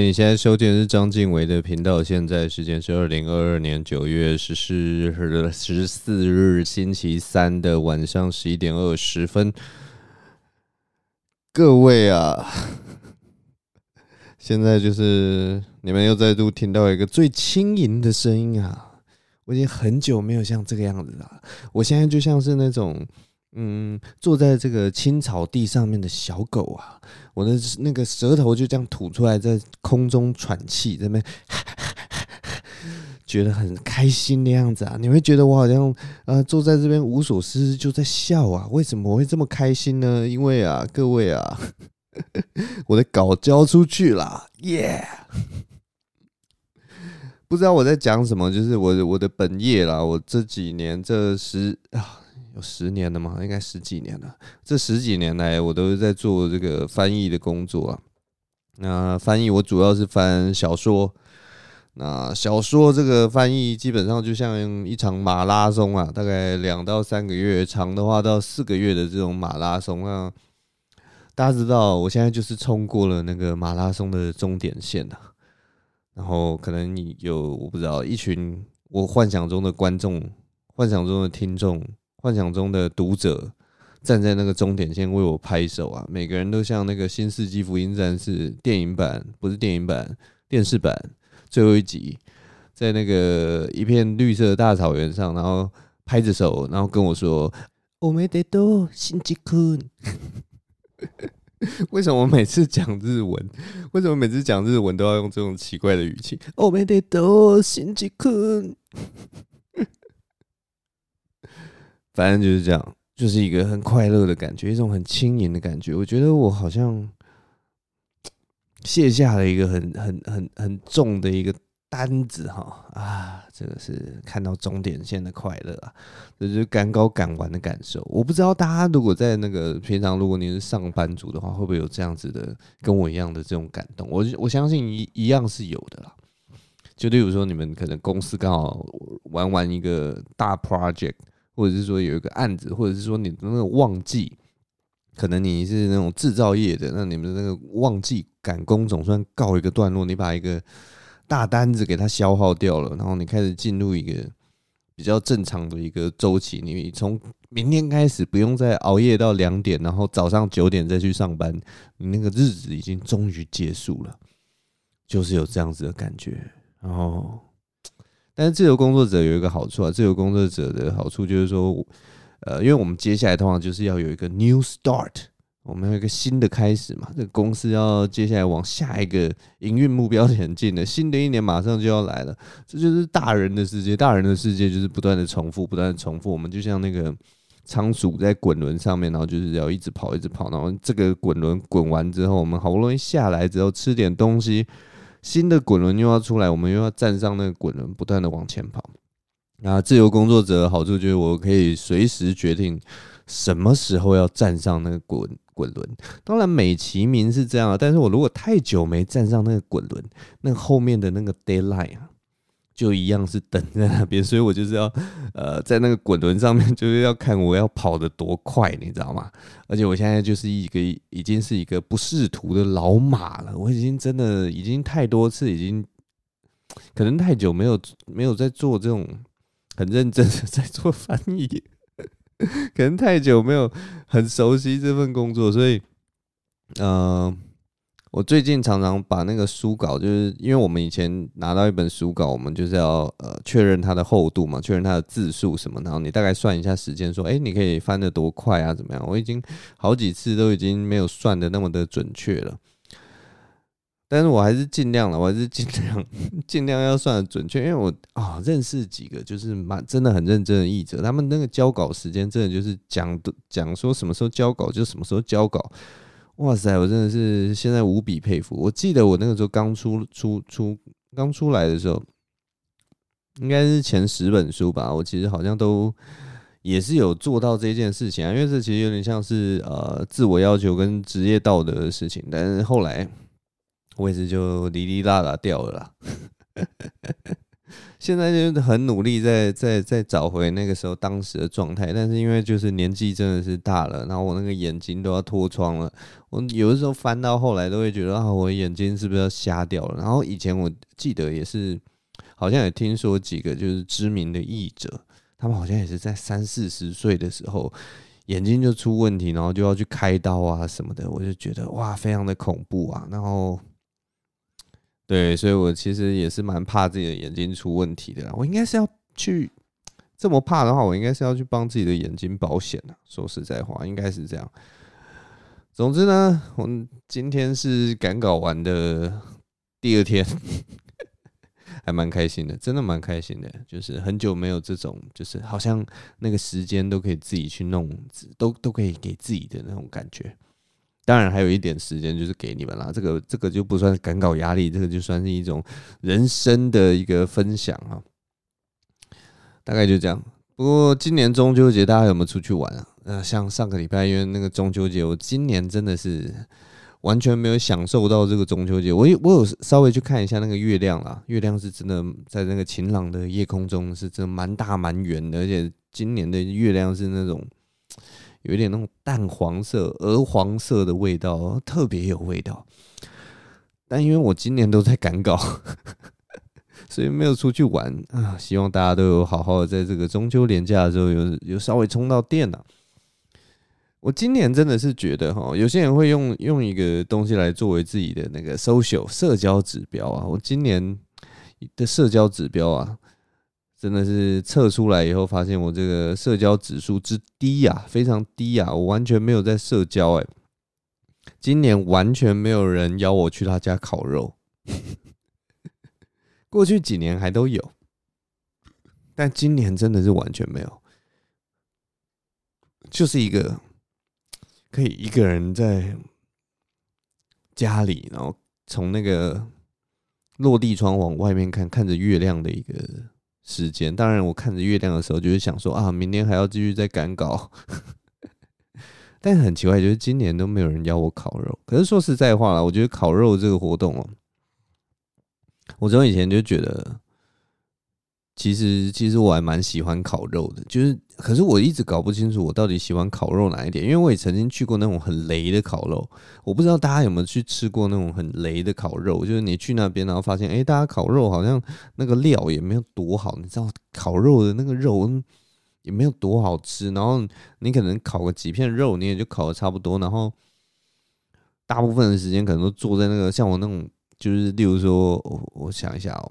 你现在收听的是张晋唯的频道，现在时间是二零二二年九月十四日十四日星期三的晚上十一点二十分。各位啊，现在就是你们又再度听到一个最轻盈的声音啊！我已经很久没有像这个样子了，我现在就像是那种。嗯，坐在这个青草地上面的小狗啊，我的那个舌头就这样吐出来，在空中喘气，在那边 觉得很开心的样子啊。你会觉得我好像呃坐在这边无所事事就在笑啊？为什么我会这么开心呢？因为啊，各位啊，我的稿交出去了，耶、不知道我在讲什么，就是我我的本业啦。我这几年这十啊。有十年了吗？应该十几年了。这十几年来，我都是在做这个翻译的工作啊。那翻译我主要是翻小说。那小说这个翻译基本上就像一场马拉松啊，大概两到三个月，长的话到四个月的这种马拉松啊。大家知道，我现在就是冲过了那个马拉松的终点线了。然后可能有我不知道一群我幻想中的观众，幻想中的听众。幻想中的读者站在那个终点线为我拍手啊！每个人都像那个《新世纪福音战士》电影版，不是电影版，电视版最后一集，在那个一片绿色的大草原上，然后拍着手，然后跟我说：“おめでとう，新吉君。”为什么我每次讲日文，为什么每次讲日文都要用这种奇怪的语气？おめでとう，新吉君。 反正就是这样，就是一个很快乐的感觉，一种很轻盈的感觉。我觉得我好像卸下了一个很很很很重的一个担子哈啊！这个是看到终点线的快乐啊，这就是赶稿赶完的感受。我不知道大家如果在那个平常，如果你是上班族的话，会不会有这样子的跟我一样的这种感动？我我相信一一样是有的啦。就例如说，你们可能公司刚好玩完一个大 project。或者是说有一个案子，或者是说你的那个旺季，可能你是那种制造业的，那你们的那个旺季赶工总算告一个段落，你把一个大单子给它消耗掉了，然后你开始进入一个比较正常的一个周期，你从明天开始不用再熬夜到两点，然后早上九点再去上班，你那个日子已经终于结束了，就是有这样子的感觉，然后。但是自由工作者有一个好处啊，自由工作者的好处就是说，呃，因为我们接下来通常就是要有一个 new start，我们有一个新的开始嘛，这个公司要接下来往下一个营运目标前进的，新的一年马上就要来了，这就是大人的世界，大人的世界就是不断的重复，不断的重复，我们就像那个仓鼠在滚轮上面，然后就是要一直跑，一直跑，然后这个滚轮滚完之后，我们好不容易下来之后吃点东西。新的滚轮又要出来，我们又要站上那个滚轮，不断的往前跑。那自由工作者的好处就是我可以随时决定什么时候要站上那个滚滚轮。当然美其名是这样，但是我如果太久没站上那个滚轮，那后面的那个 deadline 啊。就一样是等在那边，所以我就是要，呃，在那个滚轮上面，就是要看我要跑得多快，你知道吗？而且我现在就是一个已经是一个不识途的老马了，我已经真的已经太多次，已经可能太久没有没有在做这种很认真的 在做翻译，可能太久没有很熟悉这份工作，所以，嗯、我最近常常把那个书稿，就是因为我们以前拿到一本书稿，我们就是要呃确认它的厚度嘛，确认它的字数什么，然后你大概算一下时间，说，哎，你可以翻得多快啊，怎么样？我已经好几次都已经没有算得那么的准确了，但是我还是尽量了，我还是尽量 尽量要算得准确，因为我啊认识几个就是蛮真的很认真的译者，他们那个交稿时间真的就是讲的讲说什么时候交稿就什么时候交稿。哇塞，我真的是现在无比佩服。我记得我那个时候刚出出出刚出来的时候，应该是前十本书吧。我其实好像都也是有做到这件事情啊，因为这其实有点像是呃自我要求跟职业道德的事情。但是后来位置就哩哩啦啦掉了啦。现在就是很努力在在在找回那个时候当时的状态，但是因为就是年纪真的是大了，然后我那个眼睛都要脱窗了。我有的时候翻到后来都会觉得啊，我眼睛是不是要瞎掉了？然后以前我记得也是，好像也听说几个就是知名的译者，他们好像也是在三四十岁的时候眼睛就出问题，然后就要去开刀啊什么的。我就觉得哇，非常的恐怖啊，然后。对，所以我其实也是蛮怕自己的眼睛出问题的。我应该是要去这么怕的话，我应该是要去帮自己的眼睛保险的。说实在话，应该是这样。总之呢，我们今天是赶稿完的第二天，还蛮开心的，真的蛮开心的。就是很久没有这种，就是好像那个时间都可以自己去弄，都都可以给自己的那种感觉。当然还有一点时间，就是给你们啦。这个这个就不算赶稿压力，这个就算是一种人生的一个分享啊。大概就这样。不过今年中秋节大家有没有出去玩啊？呃，像上个礼拜因为那个中秋节，我今年真的是完全没有享受到这个中秋节。我有我有稍微去看一下那个月亮啦，月亮是真的在那个晴朗的夜空中是真的蛮大蛮圆的，而且今年的月亮是那种。有点那种淡黄色、鹅黄色的味道，特别有味道。但因为我今年都在赶稿，所以没有出去玩啊。希望大家都有好好在这个中秋连假的时候有有稍微充到电了。我今年真的是觉得哈，有些人会用用一个东西来作为自己的那个 social 社交指标啊。我今年的社交指标啊。真的是测出来以后，发现我这个社交指数之低呀，非常低呀，我完全没有在社交哎。今年完全没有人邀我去他家烤肉，过去几年还都有，但今年真的是完全没有，就是一个可以一个人在家里，然后从那个落地窗往外面看，看着月亮的一个。时间，当然，我看着月亮的时候，就是想说啊，明天还要继续再赶稿。但很奇怪，就是今年都没有人邀我烤肉。可是说实在话啦，我觉得烤肉这个活动哦，我从以前就觉得。其实，其实我还蛮喜欢烤肉的，就是，可是我一直搞不清楚我到底喜欢烤肉哪一点，因为我也曾经去过那种很雷的烤肉，我不知道大家有没有去吃过那种很雷的烤肉，就是你去那边然后发现，哎，大家烤肉好像那个料也没有多好，你知道烤肉的那个肉也没有多好吃，然后你可能烤个几片肉，你也就烤的差不多，然后大部分的时间可能都坐在那个像我那种，就是例如说，我我想一下哦。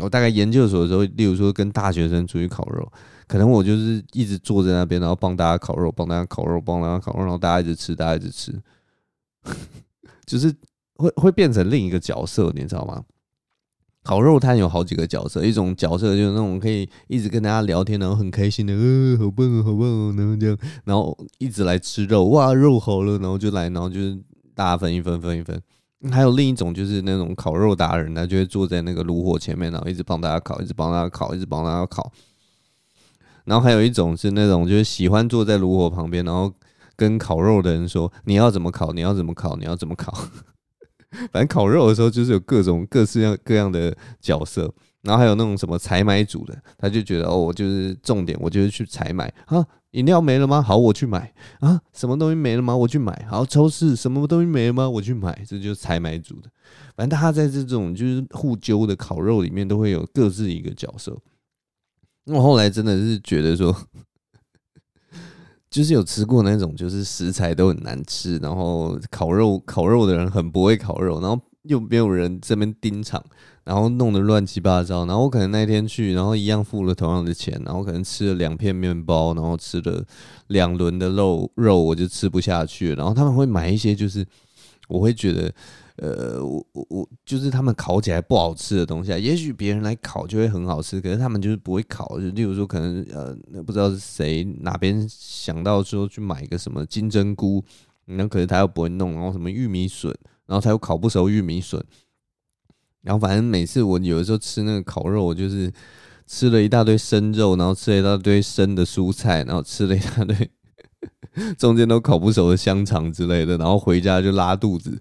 我大概研究所的时候，例如说跟大学生出去烤肉，可能我就是一直坐在那边，然后帮大家烤肉，帮大家烤肉，帮大家烤肉，然后大家一直吃，大家一直吃，就是会会变成另一个角色，你知道吗？烤肉摊有好几个角色，一种角色就是那种可以一直跟大家聊天，然后很开心的，呃，好棒啊，好棒啊，然后这样，然后一直来吃肉，哇，肉好了，然后就来，然后就是大家分一分，分一分。还有另一种就是那种烤肉达人，他就会坐在那个炉火前面，然后一直帮大家烤，一直帮大家烤，一直帮大家烤。然后还有一种是那种就是喜欢坐在炉火旁边，然后跟烤肉的人说：“你要怎么烤？你要怎么烤？你要怎么烤？”反正烤肉的时候就是有各种各式样各样的角色。然后还有那种什么采买组的，他就觉得哦，我就是重点，我就是去采买啊。饮料没了吗？好，我去买啊。什么东西没了吗？我去买。好，超市什么东西没了吗？我去买。这就是采买组的。反正大家在这种就是互揪的烤肉里面，都会有各自一个角色。那我后来真的是觉得说，就是有吃过那种，就是食材都很难吃，然后烤肉烤肉的人很不会烤肉，然后。又没有人这边盯场，然后弄得乱七八糟，然后我可能那天去，然后一样付了同样的钱，然后可能吃了两片面包，然后吃了两轮的肉肉，我就吃不下去。然后他们会买一些，就是我会觉得，呃，我我我就是他们烤起来不好吃的东西啊。也许别人来烤就会很好吃，可是他们就是不会烤。就例如说，可能呃，不知道是谁哪边想到说去买一个什么金针菇，那可是他又不会弄，然后什么玉米笋。然后他又烤不熟玉米笋，然后反正每次我有的时候吃那个烤肉，我就是吃了一大堆生肉，然后吃了一大堆生的蔬菜，然后吃了一大堆 中间都烤不熟的香肠之类的，然后回家就拉肚子。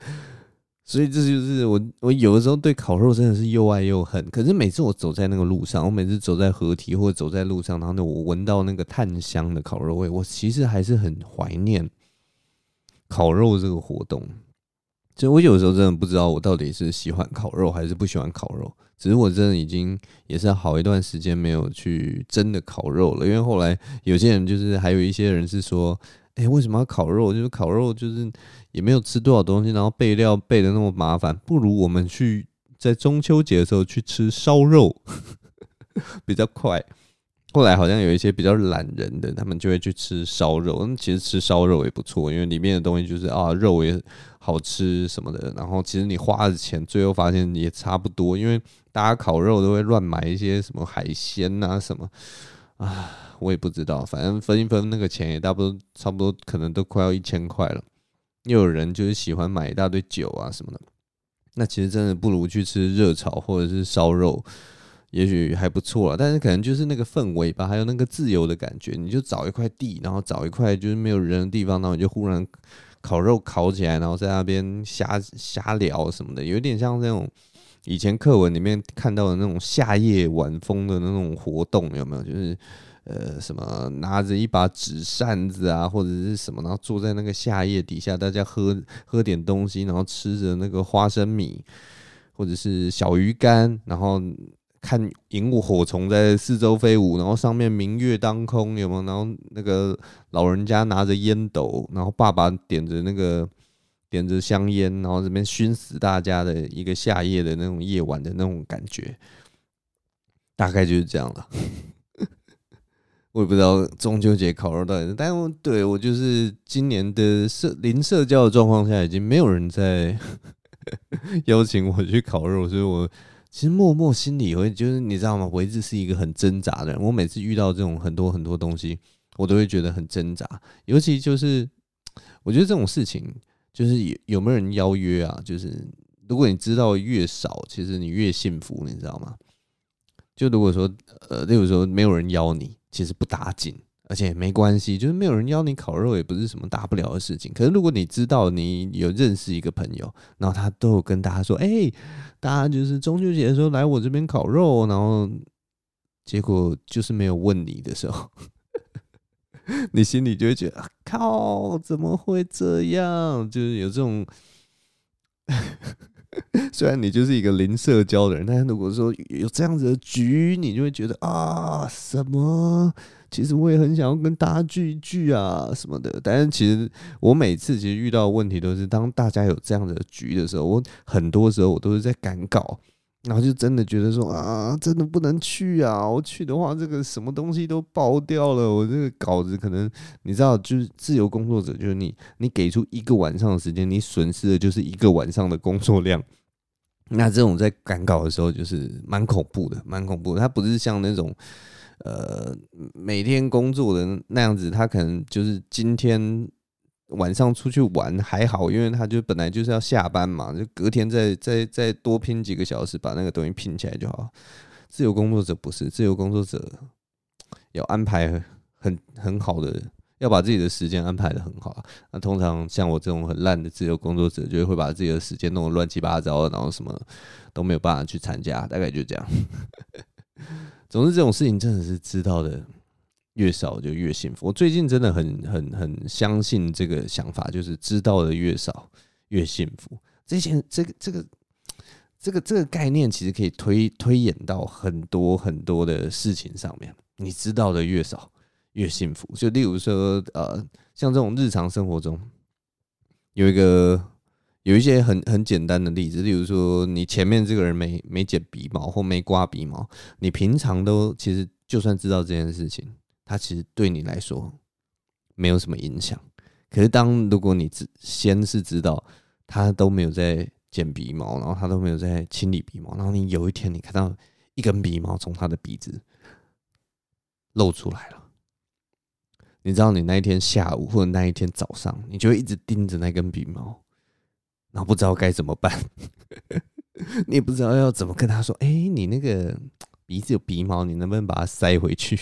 所以这就是我，我有的时候对烤肉真的是又爱又恨。可是每次我走在那个路上，我每次走在河堤或者走在路上，然后呢，我闻到那个炭香的烤肉味，我其实还是很怀念烤肉这个活动。所以我有时候真的不知道我到底是喜欢烤肉还是不喜欢烤肉。只是我真的已经也是好一段时间没有去真的烤肉了，因为后来有些人就是还有一些人是说。哎、为什么要烤肉？就是烤肉，就是也没有吃多少东西，然后备料备的那么麻烦，不如我们去在中秋节的时候去吃烧肉，比较快。后来好像有一些比较懒人的，他们就会去吃烧肉。其实吃烧肉也不错，因为里面的东西就是啊，肉也好吃什么的。然后其实你花的钱，最后发现也差不多，因为大家烤肉都会乱买一些什么海鲜啊什么啊。我也不知道，反正分一分那个钱也差不多，差不多可能都快要一千块了。又有人就是喜欢买一大堆酒啊什么的，那其实真的不如去吃热炒或者是烧肉，也许还不错了。但是可能就是那个氛围吧，还有那个自由的感觉。你就找一块地，然后找一块就是没有人的地方，然后你就忽然烤肉烤起来，然后在那边瞎瞎聊什么的，有点像那种以前课文里面看到的那种夏夜晚风的那种活动，有没有？就是。呃，什么拿着一把纸扇子啊，或者是什么，然后坐在那个夏夜底下，大家喝喝点东西，然后吃着那个花生米，或者是小鱼干，然后看萤火虫在四周飞舞，然后上面明月当空，有没有？然后那个老人家拿着烟斗，然后爸爸点着那个点着香烟，然后这边熏死大家的一个夏夜的那种夜晚的那种感觉，大概就是这样了。我也不知道中秋节烤肉到底，但我对我就是今年的社零社交的状况下，已经没有人在 邀请我去烤肉，所以我其实默默心里会就是你知道吗？我一直是一个很挣扎的人，我每次遇到这种很多很多东西，我都会觉得很挣扎，尤其就是我觉得这种事情就是有有没有人邀约啊？就是如果你知道越少，其实你越幸福，你知道吗？就如果说呃，例如说没有人邀你。其实不打紧，而且没关系，就是没有人邀你烤肉，也不是什么大不了的事情。可是如果你知道你有认识一个朋友，然后他都有跟大家说：“哎、大家就是中秋节的时候来我这边烤肉。”然后结果就是没有问你的时候，你心里就会觉得：“靠，怎么会这样？”就是有这种。虽然你就是一个零社交的人，但是如果说有这样子的局，你就会觉得啊，什么？其实我也很想要跟大家聚一聚啊，什么的。但是其实我每次其实遇到的问题都是，当大家有这样的局的时候，我很多时候我都是在赶稿，然后就真的觉得说啊，真的不能去啊！我去的话，这个什么东西都爆掉了。我这个稿子可能你知道，就是自由工作者，就是你，你给出一个晚上的时间，你损失的就是一个晚上的工作量。那这种在赶稿的时候，就是蛮恐怖的，蛮恐怖的。它不是像那种呃每天工作的那样子，他可能就是今天。晚上出去玩还好，因为他就本来就是要下班嘛，就隔天再再再多拼几个小时，把那个东西拼起来就好。自由工作者不是，自由工作者要安排很很好的，要把自己的时间安排得很好。那通常像我这种很烂的自由工作者，就会把自己的时间弄得乱七八糟，然后什么都没有办法去参加，大概就这样。总之这种事情真的是知道的。越少就越幸福。我最近真的很很很相信这个想法，就是知道的越少越幸福。这些这个这个这个这个概念其实可以推推演到很多很多的事情上面。你知道的越少越幸福。就例如说，呃，像这种日常生活中，有一个有一些很很简单的例子，例如说，你前面这个人没没剪鼻毛或没刮鼻毛，你平常都其实就算知道这件事情。它其实对你来说没有什么影响，可是当如果你只先是知道他都没有在剪鼻毛，然后他都没有在清理鼻毛，然后你有一天你看到一根鼻毛从他的鼻子露出来了，你知道你那一天下午或者那一天早上，你就会一直盯着那根鼻毛，然后不知道该怎么办，你也不知道要怎么跟他说，哎，你那个鼻子有鼻毛，你能不能把它塞回去？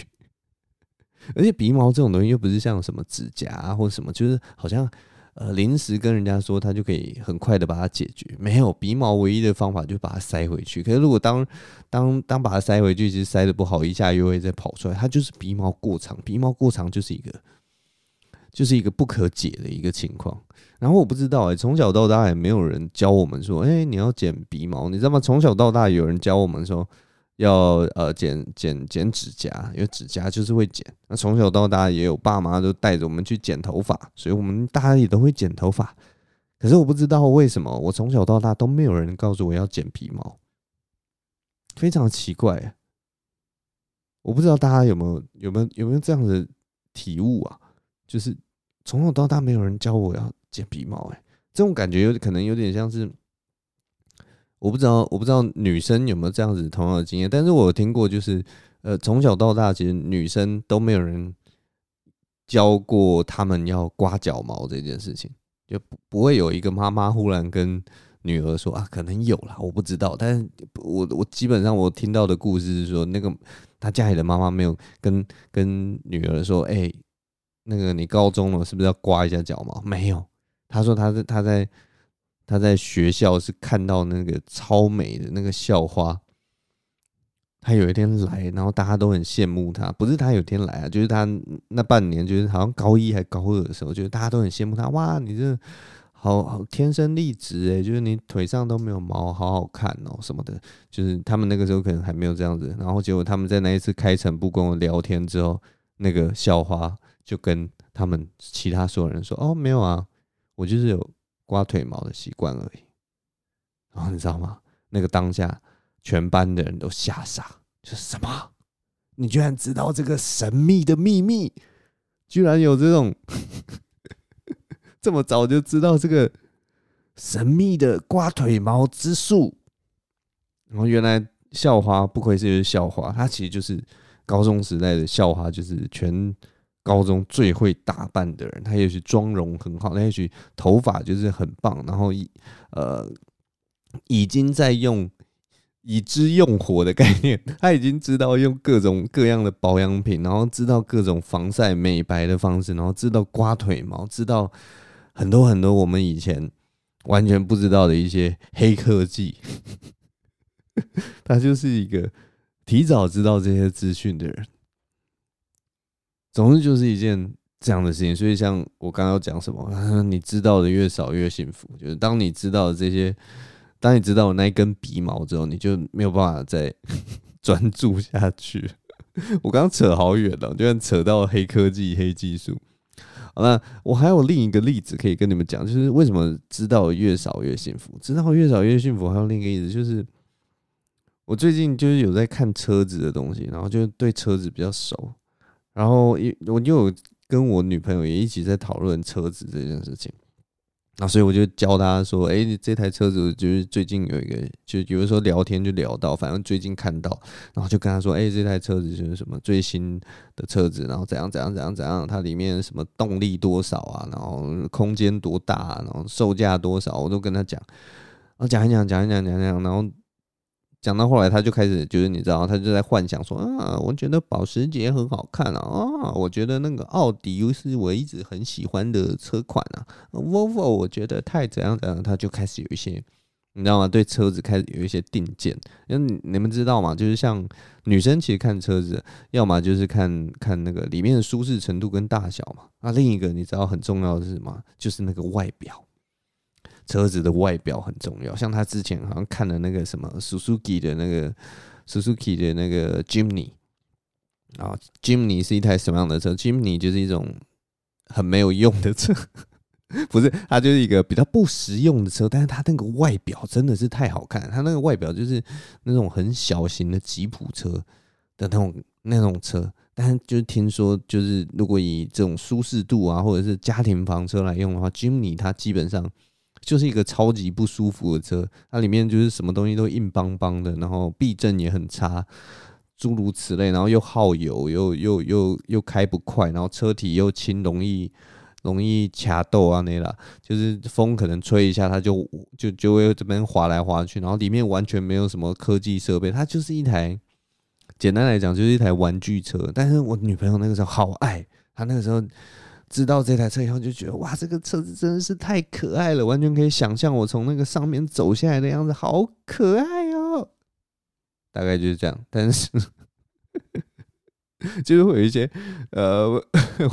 而且鼻毛这种东西又不是像什么指甲啊或者什么，就是好像呃临时跟人家说，他就可以很快的把它解决。没有鼻毛，唯一的方法就把它塞回去。可是如果当当当把它塞回去，其实塞的不好，一下又会再跑出来。它就是鼻毛过长，鼻毛过长就是一个就是一个不可解的一个情况。然后我不知道哎、从小到大也没有人教我们说，哎、你要剪鼻毛，你知道吗？从小到大有人教我们说。要呃剪剪剪指甲，因为指甲就是会剪。那从小到大也有爸妈都带着我们去剪头发，所以我们大家也都会剪头发。可是我不知道为什么，我从小到大都没有人告诉我要剪鼻毛，非常奇怪。我不知道大家有没有有没有有没有这样的体悟啊？就是从小到大没有人教我要剪鼻毛，哎，这种感觉有可能有点像是。我不知道，我不知道女生有没有这样子同样的经验，但是我听过，就是呃，从小到大，其实女生都没有人教过他们要刮脚毛这件事情，就不不会有一个妈妈忽然跟女儿说啊，可能有啦，我不知道，但是我我基本上我听到的故事是说，那个她家里的妈妈没有跟跟女儿说，哎、那个你高中了是不是要刮一下脚毛？没有，他说他在他在。他在学校是看到那个超美的那个校花，他有一天来，然后大家都很羡慕他。不是他有天来啊，就是他那半年，就是好像高一还高二的时候，就是大家都很羡慕他。哇，你这好好天生丽质哎，就是你腿上都没有毛，好好看哦什么的。就是他们那个时候可能还没有这样子，然后结果他们在那一次开诚布公的聊天之后，那个校花就跟他们其他所有人说：“哦，没有啊，我就是有。”刮腿毛的习惯而已，然后你知道吗？那个当下全班的人都吓傻，就是什么？你居然知道这个神秘的秘密？居然有这种 这么早就知道这个神秘的刮腿毛之术？然后原来校花不愧是校花，她其实就是高中时代的校花，就是全。高中最会打扮的人，他也许妆容很好，他也许头发就是很棒，然后呃，已经在用已知用火的概念，他已经知道用各种各样的保养品，然后知道各种防晒美白的方式，然后知道刮腿毛，知道很多很多我们以前完全不知道的一些黑科技。他就是一个提早知道这些资讯的人。总之就是一件这样的事情，所以像我刚刚讲什么，你知道的越少越幸福。就是当你知道这些，当你知道那一根鼻毛之后，你就没有办法再 专注下去。我刚刚扯好远了，居然扯到黑科技、黑技术。好了，我还有另一个例子可以跟你们讲，就是为什么知道越少越幸福？知道越少越幸福，还有另一个例子，就是我最近就是有在看车子的东西，然后就对车子比较熟。然后我就有跟我女朋友也一起在讨论车子这件事情，那所以我就教她说：“哎，这台车子就是最近有一个，就比如说聊天就聊到，反正最近看到，然后就跟她说：哎，这台车子就是什么最新的车子，然后怎样怎样怎样怎样，它里面什么动力多少啊，然后空间多大，然后售价多少，我都跟她讲，然后讲一讲，讲一讲，讲一讲，然后。”讲到后来，他就开始就是你知道，他就在幻想说啊，我觉得保时捷很好看啊，啊，我觉得那个奥迪又是我一直很喜欢的车款啊，Volvo 我觉得太怎样怎样，他就开始有一些你知道吗？对车子开始有一些定见。因为你们知道吗？就是像女生其实看车子，要么就是看看那个里面的舒适程度跟大小嘛，那，另一个你知道很重要的是什么？就是那个外表。车子的外表很重要，像他之前好像看了那个什么 Suzuki 的那个 Suzuki 的那个 Jimny 啊，Jimny 是一台什么样的车？Jimny 就是一种很没有用的车，不是，它就是一个比较不实用的车，但是它那个外表真的是太好看，它那个外表就是那种很小型的吉普车的那种那种车，但是就是听说，就是如果以这种舒适度啊，或者是家庭房车来用的话，Jimny 它基本上。就是一个超级不舒服的车，它里面就是什么东西都硬邦邦的，然后避震也很差，诸如此类，然后又耗油，又又又又开不快，然后车体又轻，容易容易卡豆啊那啦，就是风可能吹一下，它就就就会这边滑来滑去，然后里面完全没有什么科技设备，它就是一台简单来讲就是一台玩具车。但是我女朋友那个时候好爱，她那个时候。知道这台车以后，就觉得哇，这个车子真的是太可爱了，完全可以想象我从那个上面走下来的样子，好可爱哦。大概就是这样，但是 就是会有一些呃，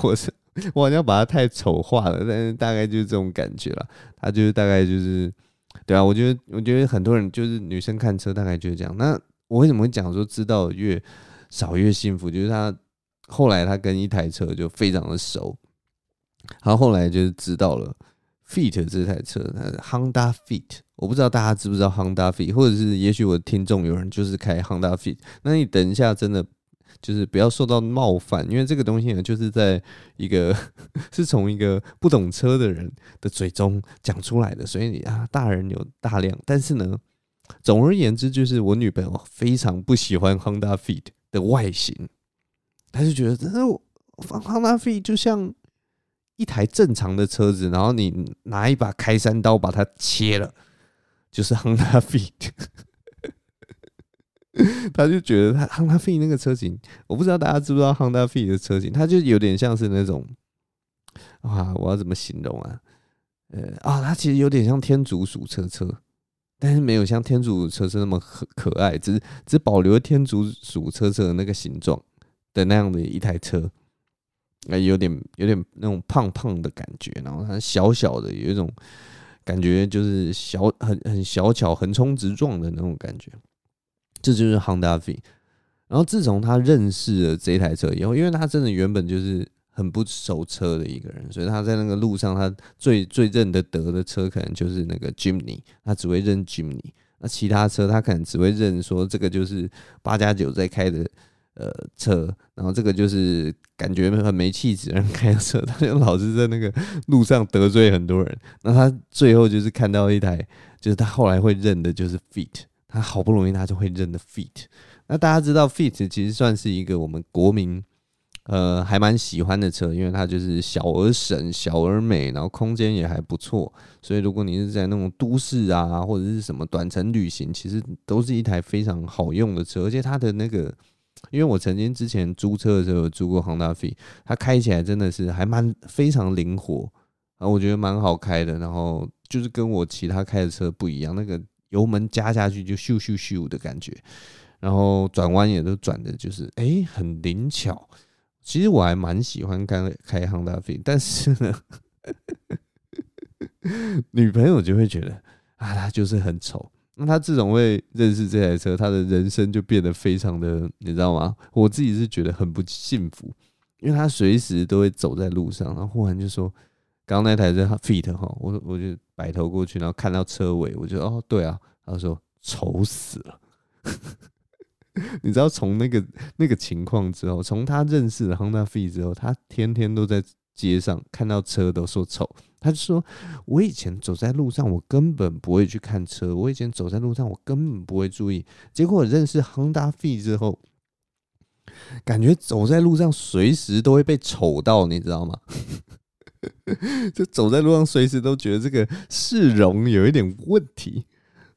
我是我好像把它太丑化了，但是大概就是这种感觉了。他就是大概就是对啊，我觉得我觉得很多人就是女生看车大概就是这样。那我为什么会讲说知道越少越幸福？就是他后来他跟一台车就非常的熟。然后来就知道了，Fit 这台车，它是 Honda Fit，我不知道大家知不知道 Honda Fit，或者是也许我的听众有人就是开 Honda Fit，那你等一下真的就是不要受到冒犯，因为这个东西呢，就是在一个 是从一个不懂车的人的嘴中讲出来的，所以你啊，大人有大量，但是呢，总而言之，就是我女朋友非常不喜欢 Honda Fit 的外形，她就觉得这 Honda Fit 就像。一台正常的车子，然后你拿一把开山刀把它切了，就是 Honda Fit。他就觉得他 Honda Fit 那个车型，我不知道大家知不知道 Honda Fit 的车型，它就有点像是那种啊，我要怎么形容啊？呃啊，它其实有点像天竺鼠车车，但是没有像天竺鼠车车那么可可爱，只只保留了天竺鼠车车的那个形状的那样的一台车。哎，有点有点那种胖胖的感觉，然后它小小的，有一种感觉，就是小很很小巧、横冲直撞的那种感觉。这就是 Honda V。然后自从他认识了这台车以后，因为他真的原本就是很不熟车的一个人，所以他在那个路上，他最最认得得的车可能就是那个 Jimny，他只会认 Jimny。那其他车他可能只会认说这个就是八加九在开的。呃，车，然后这个就是感觉很没气质人开车，他就老是在那个路上得罪很多人。那他最后就是看到一台，就是他后来会认的，就是 Fit，他好不容易他就会认的 Fit。那大家知道 Fit 其实算是一个我们国民呃还蛮喜欢的车，因为它就是小而省、小而美，然后空间也还不错。所以如果你是在那种都市啊，或者是什么短程旅行，其实都是一台非常好用的车，而且它的那个。因为我曾经之前租车的时候租过 Honda Fit，它开起来真的是还蛮非常灵活，然后我觉得蛮好开的。然后就是跟我其他开的车不一样，那个油门加下去就咻咻咻的感觉，然后转弯也都转的就是哎、很灵巧。其实我还蛮喜欢开开 Honda Fit，但是呢，女朋友就会觉得啊，它就是很丑。那他自从会认识这台车，他的人生就变得非常的，你知道吗？我自己是觉得很不幸福，因为他随时都会走在路上，然后忽然就说：“刚刚那台车 Fit 哈，我我就摆头过去，然后看到车尾，我就哦对啊，他说丑死了。” 你知道从那个那个情况之后，从他认识了 Honda Fit 之后，他天天都在街上看到车都说丑。他就说：“我以前走在路上，我根本不会去看车。我以前走在路上，我根本不会注意。结果我认识 Honda Fit 之后，感觉走在路上随时都会被丑到，你知道吗？就走在路上随时都觉得这个市容有一点问题。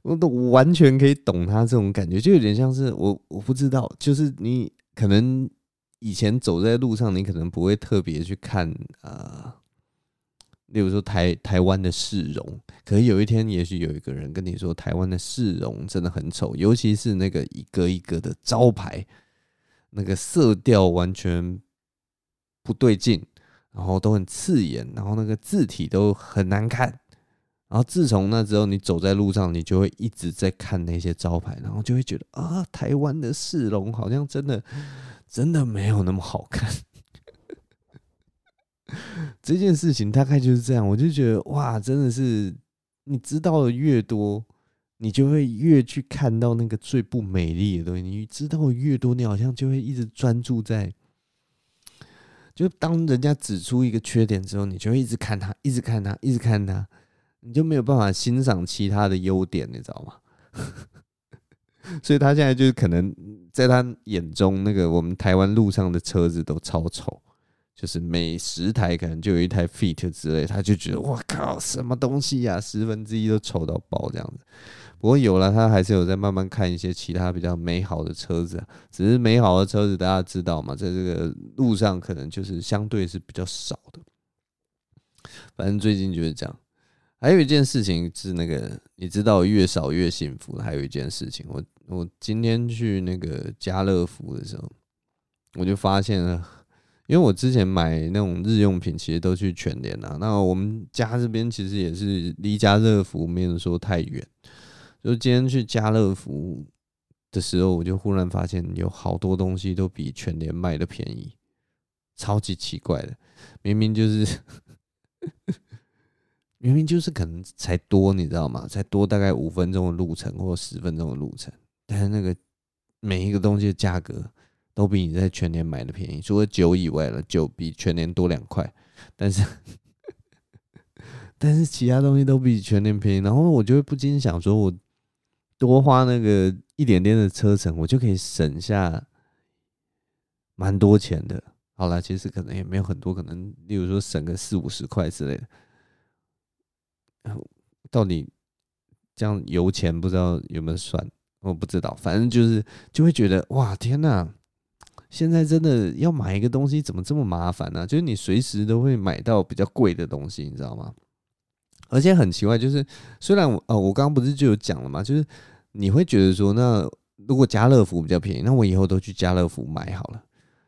我都完全可以懂他这种感觉，就有点像是我我不知道，就是你可能以前走在路上，你可能不会特别去看啊。”例如说台台湾的市容，可是有一天，也许有一个人跟你说台湾的市容真的很丑，尤其是那个一个一个的招牌，那个色调完全不对劲，然后都很刺眼，然后那个字体都很难看。然后自从那之后，你走在路上，你就会一直在看那些招牌，然后就会觉得啊，台湾的市容好像真的真的没有那么好看。这件事情大概就是这样，我就觉得哇，真的是你知道的越多，你就会越去看到那个最不美丽的东西。你知道的越多，你好像就会一直专注在，就当人家指出一个缺点之后，你就会一直看他，一直看他，一直看他，你就没有办法欣赏其他的优点，你知道吗？所以他现在就是可能在他眼中，那个我们台湾路上的车子都超丑。就是每十台可能就有一台 Fit 之类，他就觉得我靠，什么东西呀，十分之一都丑到爆这样子。不过有了，他还是有在慢慢看一些其他比较美好的车子。只是美好的车子大家知道嘛，在这个路上可能就是相对是比较少的。反正最近就是这样。还有一件事情是那个，你知道越少越幸福。还有一件事情，我我今天去那个家乐福的时候，我就发现了，因为我之前买那种日用品，其实都去全联啊。那我们家这边其实也是离家乐福没有说太远。就今天去家乐福的时候，我就忽然发现有好多东西都比全联卖的便宜，超级奇怪的，明明就是。明明就是可能才多，你知道吗？才多大概五分钟的路程或十分钟的路程，但是那个每一个东西的价格都比你在全年买的便宜，除了酒以外了，酒比全年多两块，但是但是其他东西都比全年便宜，然后我就会不禁想说，我多花那个一点点的车程，我就可以省下蛮多钱的。好啦，其实可能也没有很多，可能例如说省个四五十块之类的。到底这样油钱不知道有没有算？我不知道，反正就是就会觉得哇天哪！现在真的要买一个东西怎么这么麻烦呢？就是你随时都会买到比较贵的东西，你知道吗？而且很奇怪，就是虽然我哦，我刚刚不是就有讲了吗？就是你会觉得说，那如果家乐福比较便宜，那我以后都去家乐福买好了。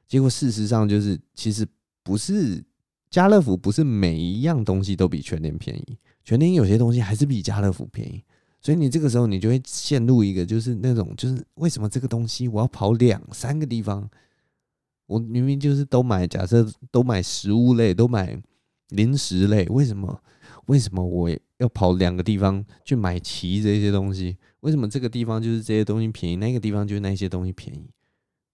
结果事实上就是，其实不是家乐福，不是每一样东西都比全联便宜。全联有些东西还是比家乐福便宜，所以你这个时候你就会陷入一个就是那种就是为什么这个东西我要跑两三个地方？我明明就是都买，假设都买食物类，都买零食类，为什么为什么我要跑两个地方去买齐这些东西？为什么这个地方就是这些东西便宜，那个地方就是那些东西便宜？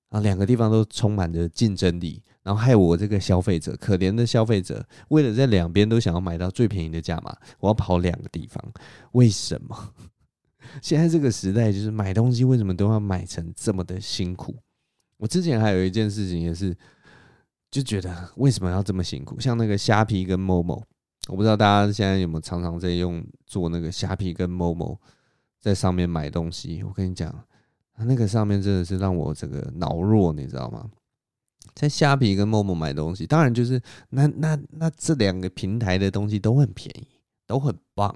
啊，两个地方都充满着竞争力。然后害我这个消费者，可怜的消费者，为了在两边都想要买到最便宜的价码，我要跑两个地方，为什么？现在这个时代就是买东西为什么都要买成这么的辛苦？我之前还有一件事情也是，就觉得为什么要这么辛苦？像那个虾皮跟 Momo，我不知道大家现在有没有常常在用做那个虾皮跟 Momo 在上面买东西？我跟你讲，那个上面真的是让我这个脑弱，你知道吗？在虾皮跟 Momo 买东西，当然就是那那那这两个平台的东西都很便宜，都很棒。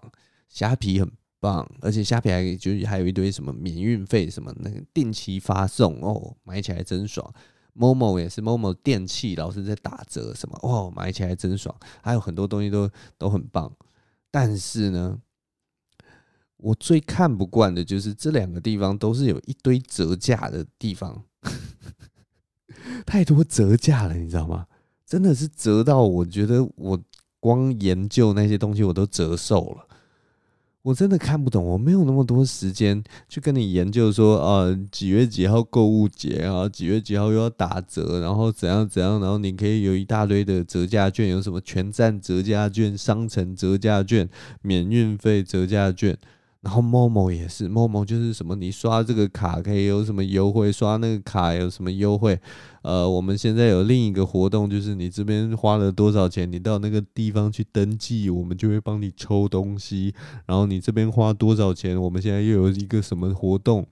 虾皮很棒，而且虾皮还就是还有一堆什么免运费，什么那个定期发送哦，买起来真爽。Momo 也是 Momo 电器老是在打折，什么哦，买起来真爽。还有很多东西都都很棒，但是呢，我最看不惯的就是这两个地方都是有一堆折价的地方。太多折价了，你知道吗？真的是折到我觉得我光研究那些东西我都折寿了。我真的看不懂，我没有那么多时间去跟你研究说，呃，几月几号购物节啊，几月几号又要打折，然后怎样怎样，然后你可以有一大堆的折价券，有什么全站折价券、商城折价券、免运费折价券。然后 Momo 也是，Momo 就是什么，你刷这个卡可以有什么优惠，刷那个卡有什么优惠。呃，我们现在有另一个活动，就是你这边花了多少钱，你到那个地方去登记，我们就会帮你抽东西。然后你这边花多少钱，我们现在又有一个什么活动，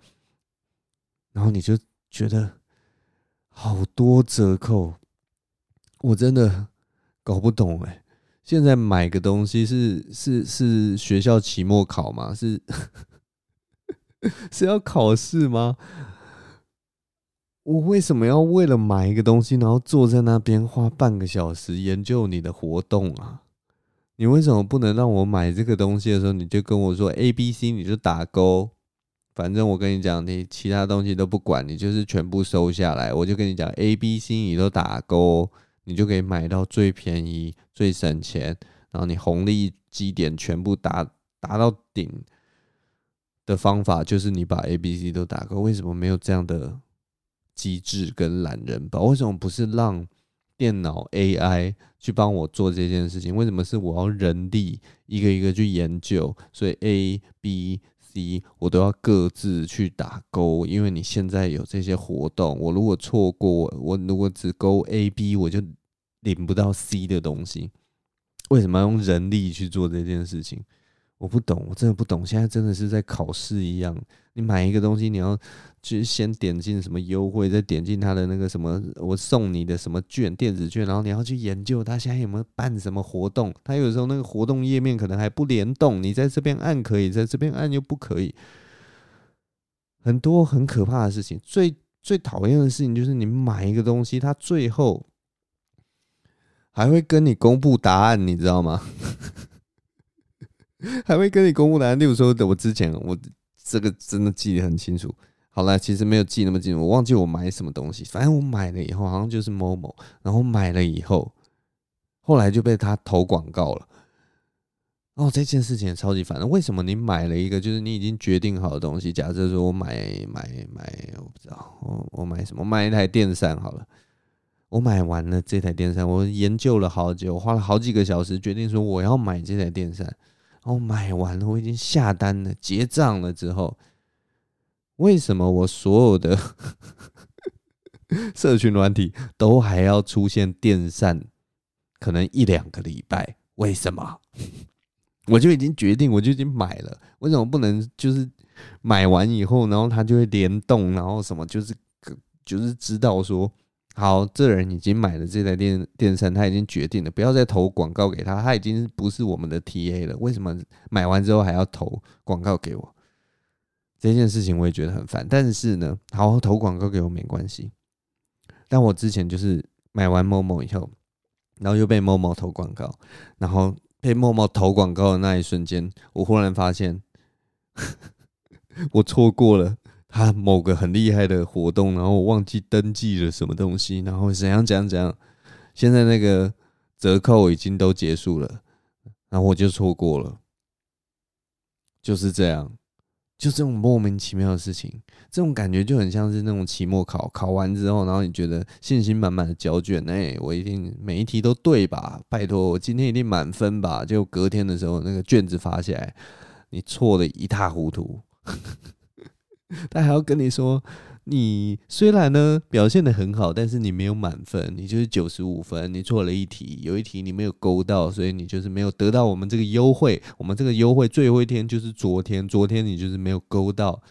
然后你就觉得好多折扣，我真的搞不懂哎、现在买个东西是是是学校期末考吗？是 是要考试吗？我为什么要为了买一个东西，然后坐在那边花半个小时研究你的活动啊？你为什么不能让我买这个东西的时候，你就跟我说 A、B、C，你就打勾？反正我跟你讲，你其他东西都不管，你就是全部收下来。我就跟你讲 A、B、C，你都打勾。你就可以买到最便宜、最省钱，然后你红利积点全部达达到顶的方法，就是你把 A、B、C 都打勾。为什么没有这样的机制跟懒人包？为什么不是让电脑 AI 去帮我做这件事情？为什么是我要人力一个一个去研究？所以 A、B、C 我都要各自去打勾，因为你现在有这些活动，我如果错过，我如果只勾 A、B，我就领不到 C 的东西，为什么要用人力去做这件事情？我不懂，我真的不懂。现在真的是在考试一样，你买一个东西，你要去先点进什么优惠，再点进他的那个什么，我送你的什么券，电子券，然后你要去研究他现在有没有办什么活动。他有时候那个活动页面可能还不联动，你在这边按可以，在这边按又不可以，很多很可怕的事情。最最讨厌的事情就是你买一个东西，他最后还会跟你公布答案，你知道吗？还会跟你公布答案，例如说，我之前我这个真的记得很清楚。好了，其实没有记那么清楚，我忘记我买什么东西。反正我买了以后，好像就是某某然后买了以后，后来就被他投广告了。哦，这件事情也超级烦的。为什么你买了一个就是你已经决定好的东西？假设说我买买买，我不知道，我我买什么？我买一台电扇好了。我买完了这台电扇，我研究了好久，花了好几个小时，决定说我要买这台电扇。然后买完了，我已经下单了，结账了之后，为什么我所有的 社群软体都还要出现电扇？可能一两个礼拜，为什么？我就已经决定，我就已经买了，为什么不能就是买完以后，然后它就会联动，然后什么就是就是知道说。好，这人已经买了这台电电扇，他已经决定了，不要再投广告给他，他已经不是我们的 TA 了。为什么买完之后还要投广告给我？这件事情我也觉得很烦。但是呢，好，投广告给我没关系。但我之前就是买完某某以后，然后又被某某投广告，然后被某某投广告的那一瞬间，我忽然发现 我错过了。他某个很厉害的活动，然后我忘记登记了什么东西，然后怎样怎样怎样，现在那个折扣已经都结束了，然后我就错过了，就是这样，就这种莫名其妙的事情，这种感觉就很像是那种期末考，考完之后，然后你觉得信心满满的交卷，哎，我一定每一题都对吧？拜托，我今天一定满分吧？就隔天的时候，那个卷子发下来，你错的一塌糊涂。他还要跟你说，你虽然呢表现得很好，但是你没有满分，你就是九十五分，你错了一题，有一题你没有勾到，所以你就是没有得到我们这个优惠。我们这个优惠最后一天就是昨天，昨天你就是没有勾到，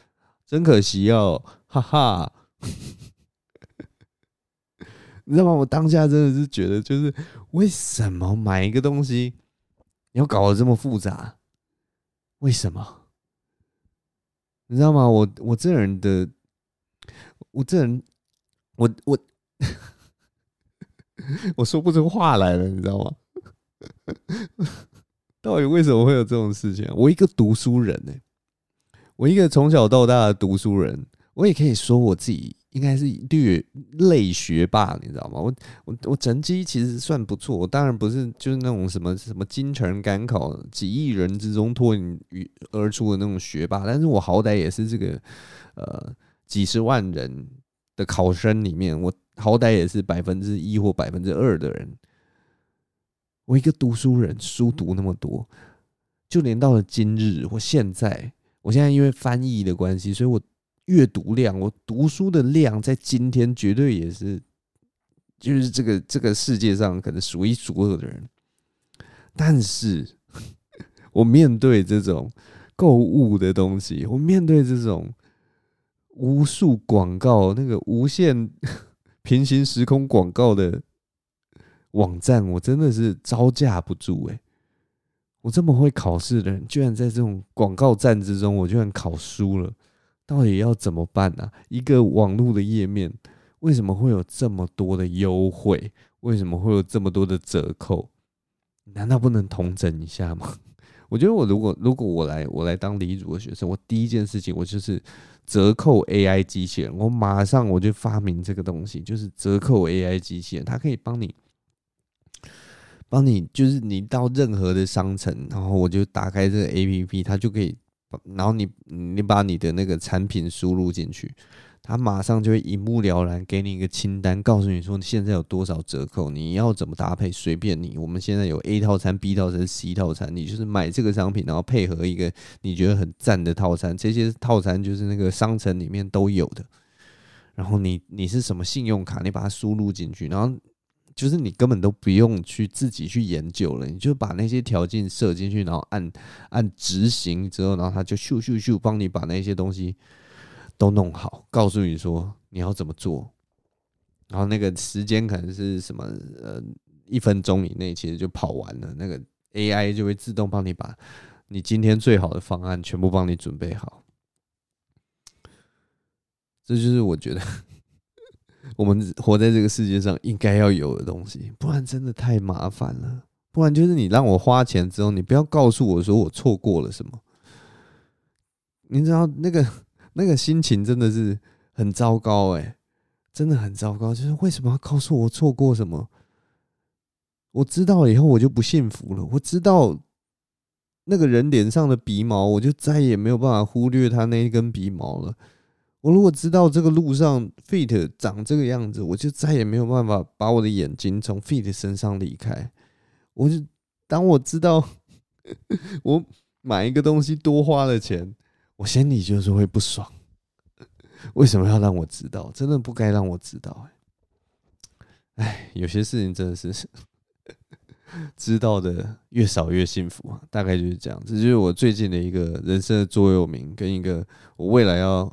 真可惜哦，哈哈。你知道吗？我当下真的是觉得，就是为什么买一个东西要搞得这么复杂？为什么？你知道吗？我我这人的，我这人，我我 我说不出话来了，你知道吗？到底为什么会有这种事情？我一个读书人呢，我一个从小到大的读书人，我也可以说我自己。应该是略类学霸，你知道吗？我我我成绩其实算不错，我当然不是就是那种什么什么京城赶考几亿人之中脱颖而出的那种学霸，但是我好歹也是这个呃几十万人的考生里面，我好歹也是百分之一或百分之二的人。我一个读书人，书读那么多，就连到了今日，我现在我现在因为翻译的关系，所以我。阅读量，我读书的量在今天绝对也是，就是这个这个世界上可能数一数二的人。但是，我面对这种购物的东西，我面对这种无数广告、那个无限平行时空广告的网站，我真的是招架不住欸。我这么会考试的人，居然在这种广告战之中，我居然考输了。到底要怎么办呢、啊？一个网络的页面为什么会有这么多的优惠？为什么会有这么多的折扣？难道不能统整一下吗？我觉得我如果如果我来我来当理组的学生，我第一件事情我就是折扣 AI 机器人，我马上我就发明这个东西，就是折扣 AI 机器人，它可以帮你帮你，就是你到任何的商城，然后我就打开这个 APP，它就可以。然后你你把你的那个产品输入进去，它马上就会一目了然，给你一个清单，告诉你说你现在有多少折扣，你要怎么搭配，随便你。我们现在有 A 套餐、B 套餐、C 套餐，你就是买这个商品，然后配合一个你觉得很赞的套餐，这些套餐就是那个商城里面都有的。然后你你是什么信用卡，你把它输入进去，然后就是你根本都不用去自己去研究了，你就把那些条件设进去，然后按按执行之后，然后他就咻咻咻帮你把那些东西都弄好，告诉你说你要怎么做，然后那个时间可能是什么呃一分钟以内，其实就跑完了，那个 AI 就会自动帮你把你今天最好的方案全部帮你准备好，这就是我觉得。我们活在这个世界上应该要有的东西，不然真的太麻烦了。不然就是你让我花钱之后，你不要告诉我说我错过了什么。你知道那个那个心情真的是很糟糕哎，真的很糟糕。就是为什么要告诉我错过什么？我知道以后我就不幸福了。我知道那个人脸上的鼻毛，我就再也没有办法忽略他那一根鼻毛了。我如果知道这个路上 Fit 长这个样子，我就再也没有办法把我的眼睛从 Fit 身上离开。我就当我知道 我买一个东西多花了钱，我心里就是会不爽。为什么要让我知道？真的不该让我知道。哎，哎，有些事情真的是知道的越少越幸福啊，大概就是这样。这就是我最近的一个人生的座右铭，跟一个我未来要。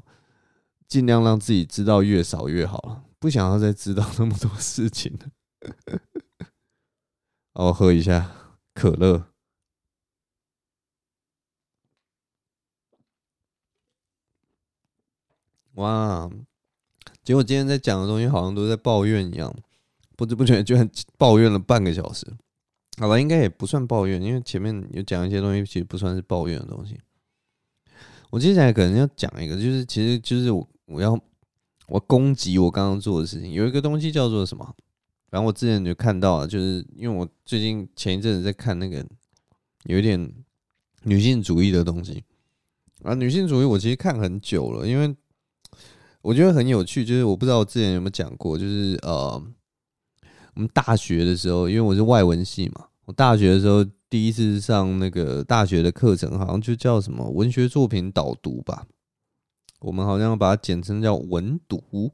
尽量让自己知道越少越好了，不想要再知道那么多事情了。我喝一下可乐。哇！结果今天在讲的东西好像都在抱怨一样，不知不觉居然抱怨了半个小时。好了，应该也不算抱怨，因为前面有讲一些东西，其实不算是抱怨的东西。我接下来可能要讲一个，就是其实就是我。我要我攻击我刚刚做的事情，有一个东西叫做什么？然后我之前就看到了，就是因为我最近前一阵子在看那个有一点女性主义的东西啊，女性主义我其实看很久了，因为我觉得很有趣，就是我不知道我之前有没有讲过，就是呃，我们大学的时候，因为我是外文系嘛，我大学的时候第一次上那个大学的课程，好像就叫什么文学作品导读吧。我们好像把它简称叫文读，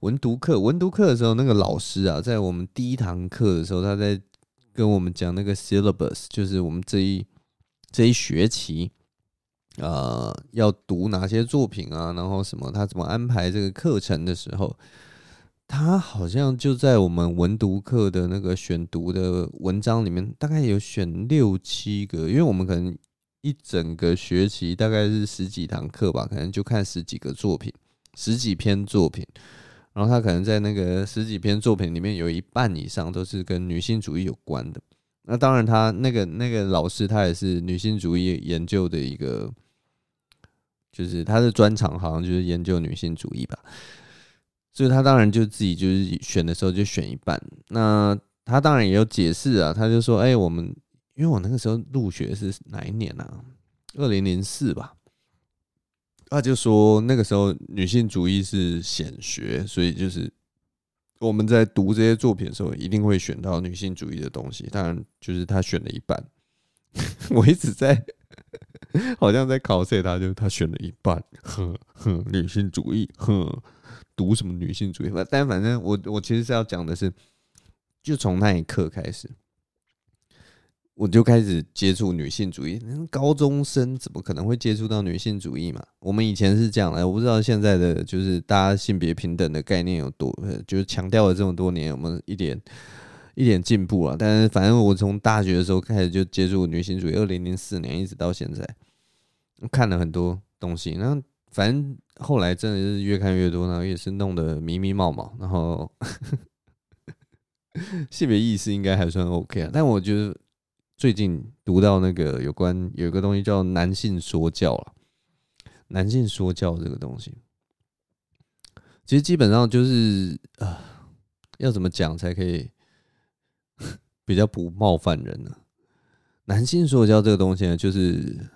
文读课。文读课的时候，那个老师啊，在我们第一堂课的时候，他在跟我们讲那个 syllabus，就是我们这一这一学期，呃，要读哪些作品啊，然后什么，他怎么安排这个课程的时候，他好像就在我们文读课的那个选读的文章里面，大概有选六七个，因为我们可能。一整个学期大概是十几堂课吧，可能就看十几个作品，十几篇作品，然后他可能在那个十几篇作品里面有一半以上都是跟女性主义有关的。那当然，他那个那个老师他也是女性主义研究的一个，就是他的专长好像就是研究女性主义吧，所以他当然就自己就是选的时候就选一半。那他当然也有解释啊，他就说：“哎，我们。”因为我那个时候入学是哪一年啊？二零零四吧。他就说那个时候女性主义是显学，所以就是我们在读这些作品的时候，一定会选到女性主义的东西。当然，就是他选了一半。我一直在 好像在考试，他就他选了一半，哼哼，女性主义，哼，读什么女性主义？但反正我我其实是要讲的是，就从那一刻开始。我就开始接触女性主义。高中生怎么可能会接触到女性主义嘛？我们以前是这样的，我不知道现在的就是大家性别平等的概念有多，就是强调了这么多年，有没有一点一点进步了？但是反正我从大学的时候开始就接触女性主义，二零零四年一直到现在，看了很多东西。然后反正后来真的是越看越多，然后也是弄得迷迷茫茫。然后 性别意识应该还算 OK 啊，但我觉得。最近读到那个有关有一个东西叫男性说教了，男性说教这个东西，其实基本上就是啊，要怎么讲才可以 比较不冒犯人呢？男性说教这个东西呢，就是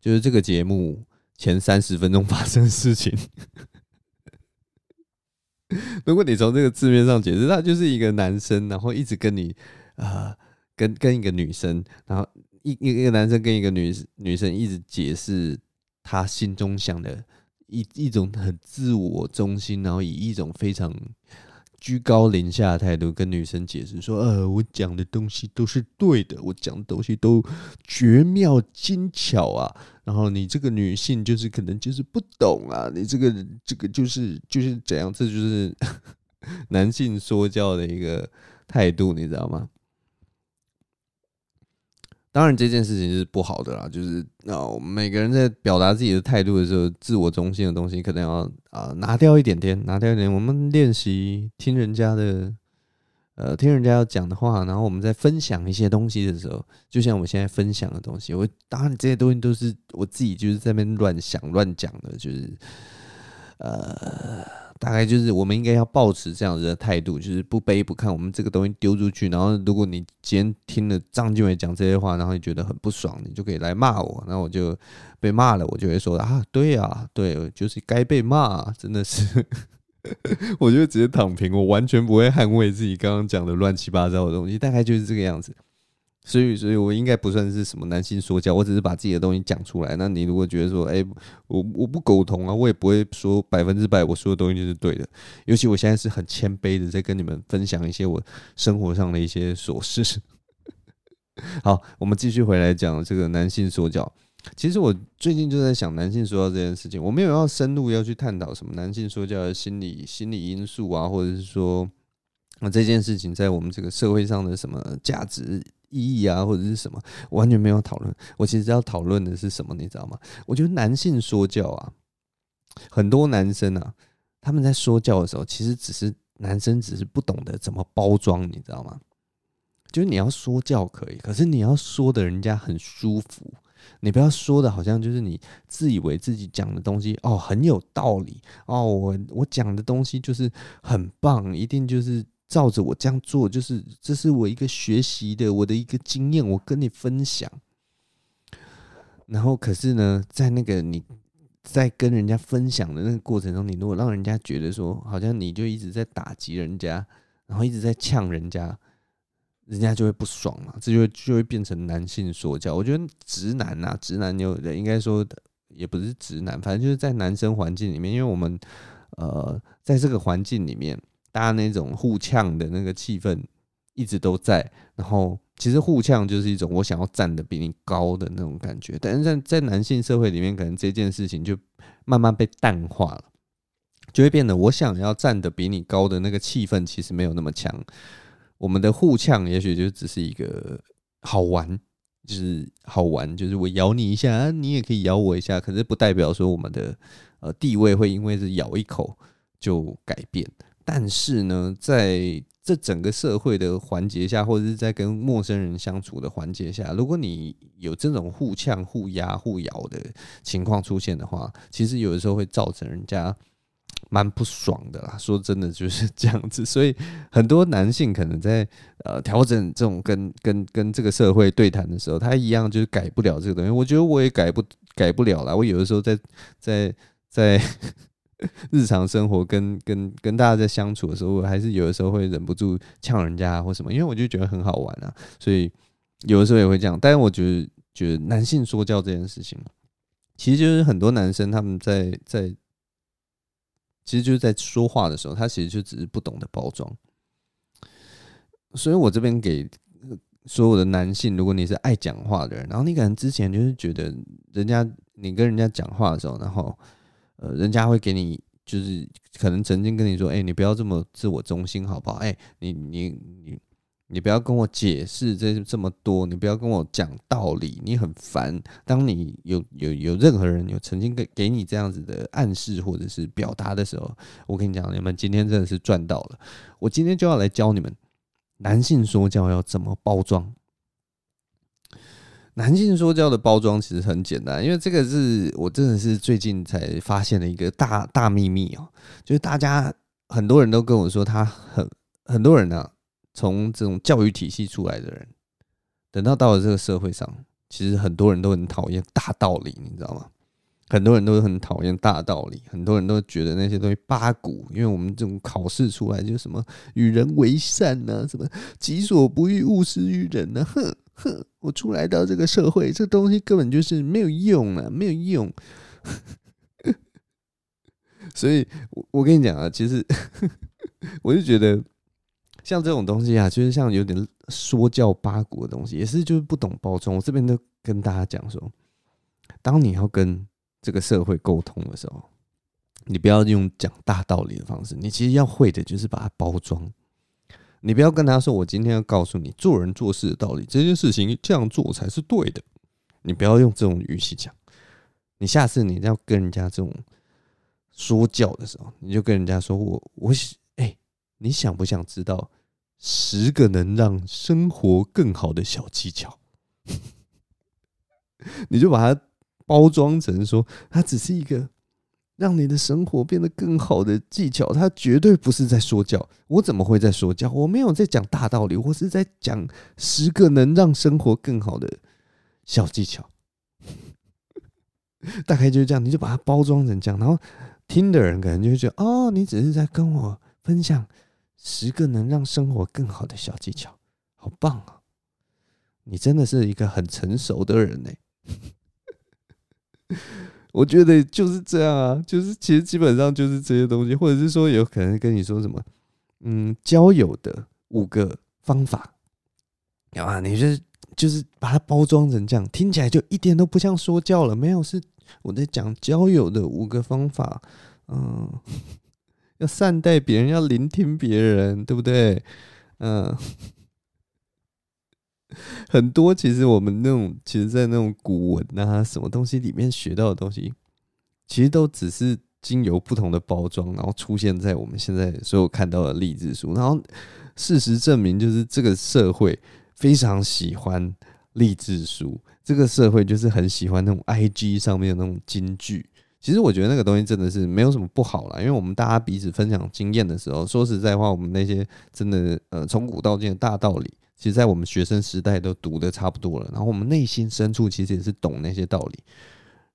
就是这个节目前三十分钟发生的事情。如果你从这个字面上解释，他就是一个男生，然后一直跟你啊。跟跟一个女生，然后一一个男生跟一个女女生一直解释他心中想的一一种很自我中心，然后以一种非常居高临下的态度跟女生解释说：“呃，我讲的东西都是对的，我讲的东西都绝妙精巧啊。然后你这个女性就是可能就是不懂啊，你这个这个就是就是怎样，这就是 男性说教的一个态度，你知道吗？”当然，这件事情是不好的啦。就是哦，每个人在表达自己的态度的时候，自我中心的东西可能要啊、拿掉一点点，拿掉一点。我们练习听人家的，呃，听人家要讲的话，然后我们在分享一些东西的时候，就像我现在分享的东西，我当然这些东西都是我自己就是在那边乱想乱讲的，就是呃。大概就是我们应该要抱持这样子的态度，就是不卑不亢。我们这个东西丢出去，然后如果你今天听了张俊伟讲这些话，然后你觉得很不爽，你就可以来骂我。那我就被骂了，我就会说啊，对呀，对，就是该被骂，真的是，我就直接躺平，我完全不会捍卫自己刚刚讲的乱七八糟的东西。大概就是这个样子。所以，所以我应该不算是什么男性说教，我只是把自己的东西讲出来。那你如果觉得说，哎，我我不苟同啊，我也不会说百分之百我说的东西就是对的。尤其我现在是很谦卑的，在跟你们分享一些我生活上的一些琐事。好，我们继续回来讲这个男性说教。其实我最近就在想男性说教这件事情，我没有要深入要去探讨什么男性说教的心理心理因素啊，或者是说，那这件事情在我们这个社会上的什么价值。意义啊，或者是什么，完全没有讨论。我其实要讨论的是什么，你知道吗？我觉得男性说教啊，很多男生啊，他们在说教的时候，其实只是男生只是不懂得怎么包装，你知道吗？就是你要说教可以，可是你要说的人家很舒服，你不要说的好像就是你自以为自己讲的东西哦很有道理哦，我我讲的东西就是很棒，一定就是。照着我这样做，就是这是我一个学习的，我的一个经验，我跟你分享。然后，可是呢，在那个你在跟人家分享的那个过程中，你如果让人家觉得说，好像你就一直在打击人家，然后一直在呛人家，人家就会不爽嘛，这就就会变成男性说教。我觉得直男呐，直男有的应该说也不是直男，反正就是在男生环境里面，因为我们呃，在这个环境里面。大家那种互呛的那个气氛一直都在，然后其实互呛就是一种我想要站得比你高的那种感觉，但是在在男性社会里面，可能这件事情就慢慢被淡化了，就会变得我想要站得比你高的那个气氛其实没有那么强。我们的互呛也许就只是一个好玩，就是好玩，就是我咬你一下，你也可以咬我一下，可是不代表说我们的呃地位会因为是咬一口就改变。但是呢，在这整个社会的环节下，或者是在跟陌生人相处的环节下，如果你有这种互呛、互压、互咬的情况出现的话，其实有的时候会造成人家蛮不爽的啦。说真的就是这样子，所以很多男性可能在呃调整这种跟跟跟这个社会对谈的时候，他一样就是改不了这个东西。我觉得我也改不改不了啦。我有的时候在在在。日常生活跟跟跟大家在相处的时候，我还是有的时候会忍不住呛人家或什么，因为我就觉得很好玩啊，所以有的时候也会这样。但是我觉得，觉得男性说教这件事情，其实就是很多男生他们在在，其实就是在说话的时候，他其实就只是不懂得包装。所以我这边给所有的男性，如果你是爱讲话的人，然后你可能之前就是觉得人家你跟人家讲话的时候，然后。呃，人家会给你，就是可能曾经跟你说，哎、你不要这么自我中心，好不好？哎、你你你你不要跟我解释这这么多，你不要跟我讲道理，你很烦。当你有有有任何人有曾经给给你这样子的暗示或者是表达的时候，我跟你讲，你们今天真的是赚到了。我今天就要来教你们，男性说教要怎么包装。男性说教的包装其实很简单，因为这个是我真的是最近才发现的一个大大秘密哦，就是大家很多人都跟我说，他很很多人呢，从这种教育体系出来的人，等到到了这个社会上，其实很多人都很讨厌大道理，你知道吗？很多人都很讨厌大道理，很多人都觉得那些东西八股，因为我们这种考试出来就什么与人为善呐，什么己所不欲，勿施于人呐，哼。哼，我出来到这个社会，这东西根本就是没有用啊，没有用。所以，我我跟你讲啊，其实我就觉得像这种东西啊，就是像有点说教八股的东西，也是就是不懂包装。我这边都跟大家讲说，当你要跟这个社会沟通的时候，你不要用讲大道理的方式，你其实要会的就是把它包装。你不要跟他说，我今天要告诉你做人做事的道理，这件事情这样做才是对的。你不要用这种语气讲。你下次你要跟人家这种说教的时候，你就跟人家说我我哎、你想不想知道十个能让生活更好的小技巧？你就把它包装成说，它只是一个。让你的生活变得更好的技巧，他绝对不是在说教。我怎么会在说教？我没有在讲大道理，我是在讲十个能让生活更好的小技巧。大概就是这样，你就把它包装成这样，然后听的人可能就会觉得，哦，你只是在跟我分享十个能让生活更好的小技巧，好棒啊！你真的是一个很成熟的人呢。我觉得就是这样啊，就是其实基本上就是这些东西，或者是说有可能跟你说什么，嗯，交友的五个方法，啊，你就就是把它包装成这样，听起来就一点都不像说教了。没有，是我在讲交友的五个方法，嗯，要善待别人，要聆听别人，对不对？嗯。很多其实我们那种，其实，在那种古文啊，什么东西里面学到的东西，其实都只是经由不同的包装，然后出现在我们现在所有看到的励志书。然后事实证明，就是这个社会非常喜欢励志书，这个社会就是很喜欢那种 IG 上面的那种金句。其实我觉得那个东西真的是没有什么不好啦，因为我们大家彼此分享经验的时候，说实在话，我们那些真的呃从古到今的大道理。其实，在我们学生时代都读的差不多了，然后我们内心深处其实也是懂那些道理。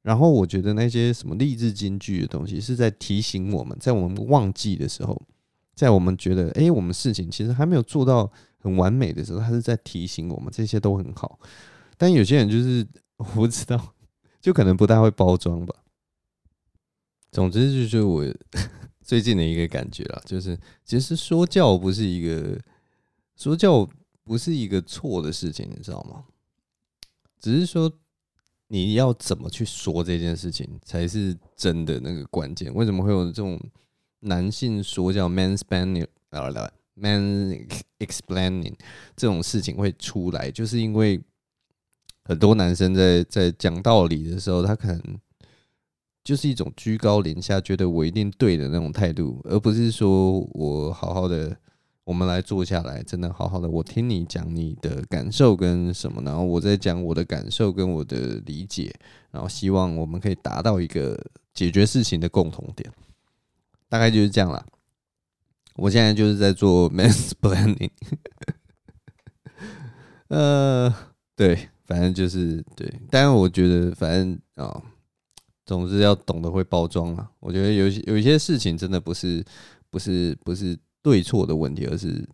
然后我觉得那些什么励志金句的东西，是在提醒我们，在我们忘记的时候，在我们觉得哎，我们事情其实还没有做到很完美的时候，他是在提醒我们这些都很好。但有些人就是我不知道，就可能不太会包装吧。总之，就是我 最近的一个感觉啦，就是其实说教不是一个说教。不是一个错的事情，你知道吗？只是说你要怎么去说这件事情才是真的那个关键。为什么会有这种男性说教 mansplaining 啊，man explaining 这种事情会出来？就是因为很多男生在在讲道理的时候，他可能就是一种居高临下，觉得我一定对的那种态度，而不是说我好好的。我们来坐下来，真的好好的，我听你讲你的感受跟什么，然后我再讲我的感受跟我的理解，然后希望我们可以达到一个解决事情的共同点，大概就是这样啦。我现在就是在做 man's planning，呃，对，反正就是对，但是我觉得反正啊、总之要懂得会包装啊。我觉得有有一些事情真的不是不是不是。对错的问题，而是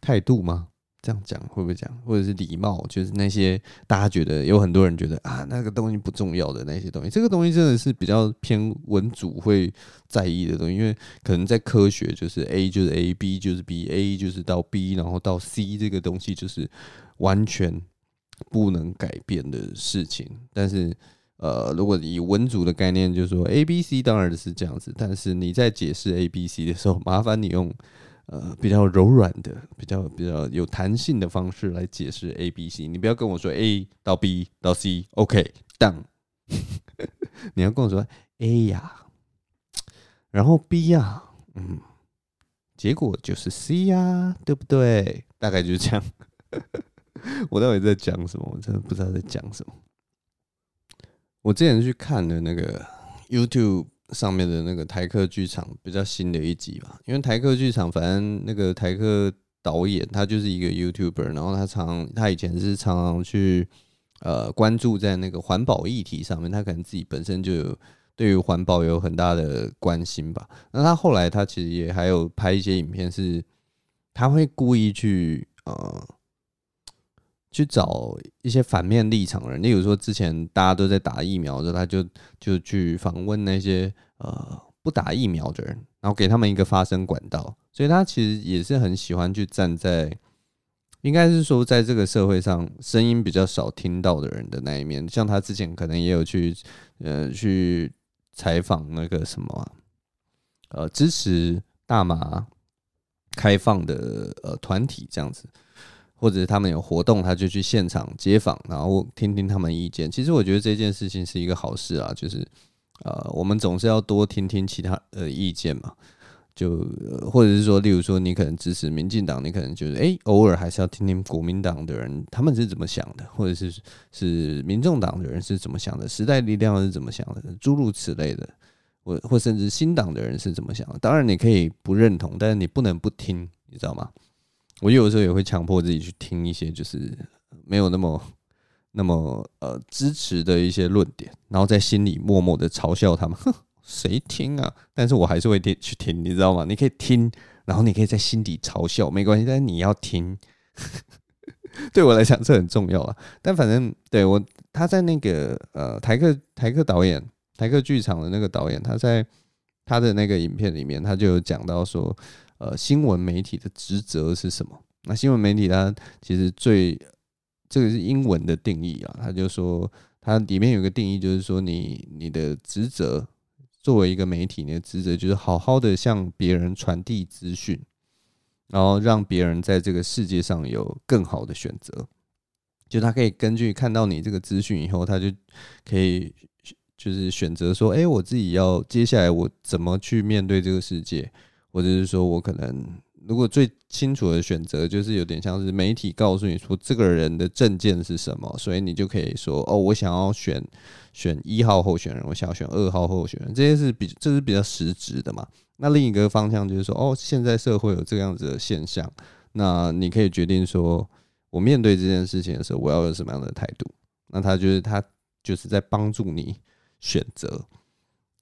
态度吗？这样讲会不会讲？或者是礼貌？就是那些大家觉得有很多人觉得啊，那个东西不重要的那些东西，这个东西真的是比较偏文组会在意的东西，因为可能在科学就是 A 就是 A，B 就是 B，A 就是到 B，然后到 C 这个东西就是完全不能改变的事情，但是。呃，如果以文组的概念，就是说 A、B、C 当然是这样子，但是你在解释 A、B、C 的时候，麻烦你用呃比较柔软的、比较比较有弹性的方式来解释 A、B、C。你不要跟我说 A 到 B 到 C，OK，done。你要跟我说 A 呀，然后 B 呀，嗯，结果就是 C 呀，对不对？大概就是这样。我到底在讲什么？我真的不知道在讲什么。我之前去看的那个 YouTube 上面的那个台客剧场比较新的一集吧，因为台客剧场反正那个台客导演他就是一个 YouTuber，然后他常他以前是常常去呃关注在那个环保议题上面，他可能自己本身就有对于环保有很大的关心吧。那他后来他其实也还有拍一些影片，是他会故意去呃。去找一些反面立场的人，例如说之前大家都在打疫苗的时候，他就就去访问那些呃不打疫苗的人，然后给他们一个发声管道，所以他其实也是很喜欢去站在，应该是说在这个社会上声音比较少听到的人的那一面。像他之前可能也有去，呃，去采访那个什么、啊，呃，支持大麻开放的呃团体这样子。或者他们有活动，他就去现场街访，然后听听他们意见。其实我觉得这件事情是一个好事啊，就是呃，我们总是要多听听其他的意见嘛。就或者是说，例如说，你可能支持民进党，你可能就是哎，偶尔还是要听听国民党的人他们是怎么想的，或者是是民众党的人是怎么想的，时代力量是怎么想的，诸如此类的，或或甚至新党的人是怎么想的。当然你可以不认同，但是你不能不听，你知道吗？我有的时候也会强迫自己去听一些就是没有那么那么呃支持的一些论点，然后在心里默默的嘲笑他们。哼，谁听啊？但是我还是会听去听，你知道吗？你可以听，然后你可以在心底嘲笑，没关系，但是你要听。对我来讲，这很重要啊。但反正对我，他在那个呃台客台客导演台客剧场的那个导演，他在他的那个影片里面，他就有讲到说。呃，新闻媒体的职责是什么？那新闻媒体它其实最这个是英文的定义啊，他就说它里面有个定义，就是说你你的职责作为一个媒体，你的职责就是好好的向别人传递资讯，然后让别人在这个世界上有更好的选择。就他可以根据看到你这个资讯以后，他就可以就是选择说，哎，我自己要接下来我怎么去面对这个世界。或者是说，我可能如果最清楚的选择，就是有点像是媒体告诉你说这个人的证件是什么，所以你就可以说哦，我想要选选一号候选人，我想要选二号候选人，这些是比这是比较实质的嘛。那另一个方向就是说，哦，现在社会有这样子的现象，那你可以决定说，我面对这件事情的时候，我要有什么样的态度。那他就是他就是在帮助你选择。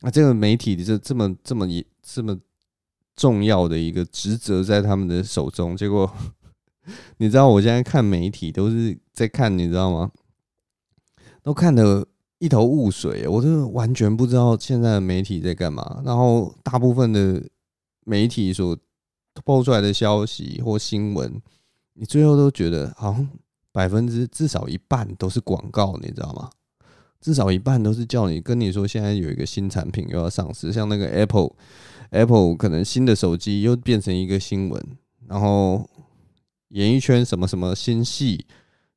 那这个媒体这这么这么一这么。重要的一个职责在他们的手中，结果 你知道，我现在看媒体都是在看，你知道吗？都看得一头雾水，我都完全不知道现在的媒体在干嘛。然后大部分的媒体所爆出来的消息或新闻，你最后都觉得好像百分之至少一半都是广告，你知道吗？至少一半都是叫你跟你说，现在有一个新产品又要上市，像那个 Apple。Apple 可能新的手机又变成一个新闻，然后演艺圈什么什么新戏，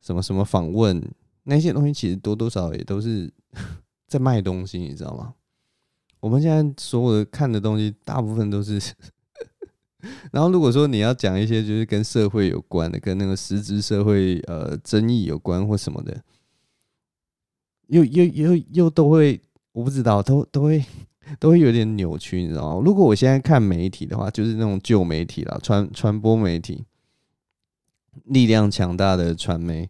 什么什么访问那些东西，其实多多少少也都是 在卖东西，你知道吗？我们现在所有的看的东西，大部分都是。然后如果说你要讲一些就是跟社会有关的，跟那个实质社会呃争议有关或什么的，又又又又都会，我不知道，都都会。都会有点扭曲，你知道吗？如果我现在看媒体的话，就是那种旧媒体啦，传传播媒体，力量强大的传媒。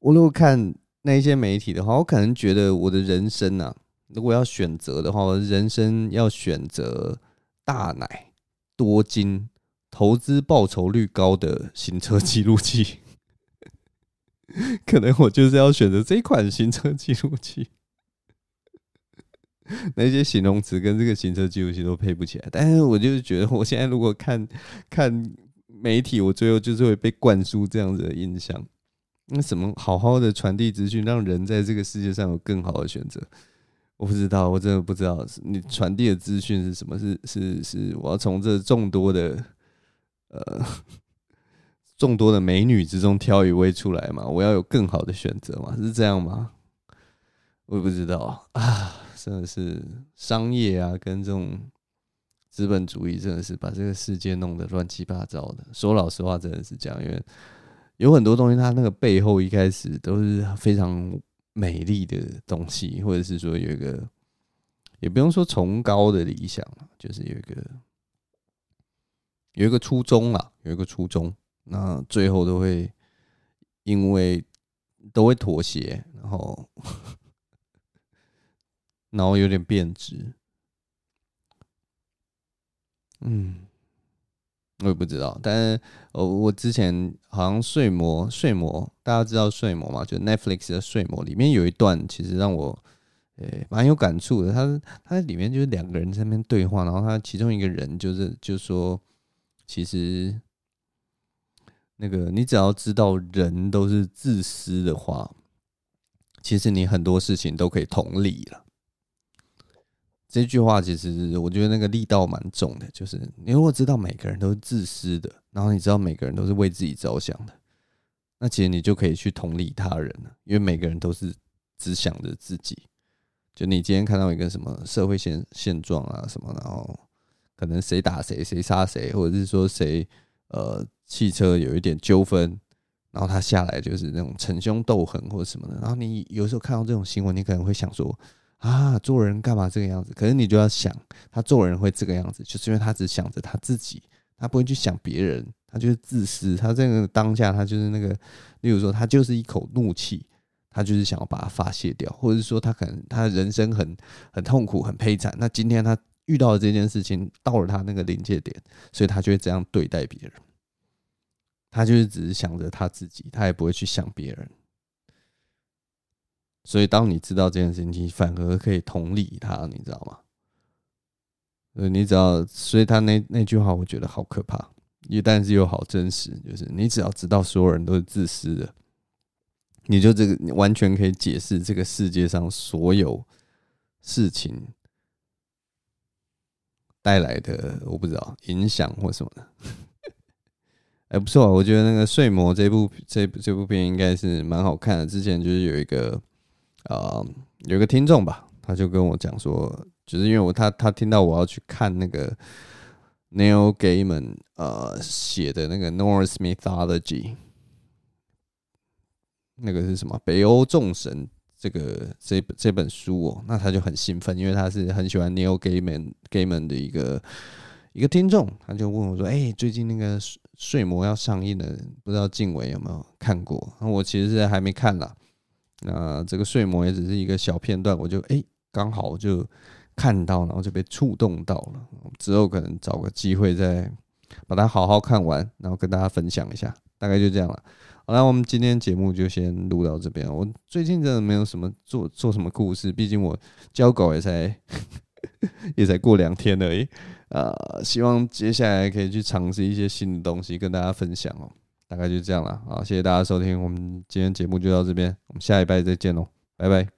我如果看那些媒体的话，我可能觉得我的人生啊，如果要选择的话，我人生要选择大奶、多金、投资报酬率高的行车记录器，可能我就是要选择这款行车记录器。那些形容词跟这个行车记录器都配不起来，但是我就是觉得，我现在如果看看媒体，我最后就是会被灌输这样子的印象。那什么好好的传递资讯，让人在这个世界上有更好的选择？我不知道，我真的不知道，你传递的资讯是什么？是是是，我要从这众多的呃 众多的美女之中挑一位出来嘛？我要有更好的选择嘛？是这样吗？我也不知道啊。真的是商业啊，跟这种资本主义，真的是把这个世界弄得乱七八糟的。说老实话，真的是这样，因为有很多东西，它那个背后一开始都是非常美丽的东西，或者是说有一个，也不用说崇高的理想，就是有一个有一个初衷啊，有一个初衷，那最后都会因为都会妥协，然后。然后有点变质，嗯，我也不知道。但是，我我之前好像睡魔睡魔，大家知道睡魔吗？就 Netflix 的睡魔里面有一段，其实让我诶，蛮有感触的。他他在里面就是两个人在那边对话，然后他其中一个人就是就说，其实那个你只要知道人都是自私的话，其实你很多事情都可以同理了。这句话其实我觉得那个力道蛮重的，就是你如果知道每个人都是自私的，然后你知道每个人都是为自己着想的，那其实你就可以去同理他人了，因为每个人都是只想着自己。就你今天看到一个什么社会现现状啊什么，然后可能谁打谁，谁杀谁，或者是说谁呃汽车有一点纠纷，然后他下来就是那种逞凶斗狠或者什么的，然后你有时候看到这种新闻，你可能会想说。啊，做人干嘛这个样子？可是你就要想，他做人会这个样子，就是因为他只想着他自己，他不会去想别人，他就是自私。他这个当下，他就是那个，例如说，他就是一口怒气，他就是想要把它发泄掉，或者是说，他可能他人生很很痛苦、很悲惨。那今天他遇到的这件事情到了他那个临界点，所以他就会这样对待别人。他就是只是想着他自己，他也不会去想别人。所以，当你知道这件事情，你反而可以同理他，你知道吗？呃，你只要，所以他那那句话，我觉得好可怕，也但是又好真实。就是你只要知道所有人都是自私的，你就这个你完全可以解释这个世界上所有事情带来的，我不知道影响或什么的。哎，不错，我觉得那个《睡魔》这部这部这部片应该是蛮好看的。之前就是有一个。啊、有个听众吧，他就跟我讲说，就是因为我他他听到我要去看那个 Neil Gaiman 呃写的那个 Norse Mythology，那个是什么北欧众神这个这这本书哦，那他就很兴奋，因为他是很喜欢 Neil Gaiman Gaiman 的一个一个听众，他就问我说：“哎、最近那个睡魔要上映了，不知道静伟有没有看过？”我其实是还没看啦。那这个睡魔也只是一个小片段，我就哎刚好就看到，然后就被触动到了。之后可能找个机会再把它好好看完，然后跟大家分享一下。大概就这样了。好，那我们今天节目就先录到这边。我最近真的没有什么做做什么故事，毕竟我交稿也才 也才过两天而已。呃，希望接下来可以去尝试一些新的东西跟大家分享哦。大概就这样了，好，谢谢大家收听，我们今天节目就到这边，我们下一拜再见喽，拜拜。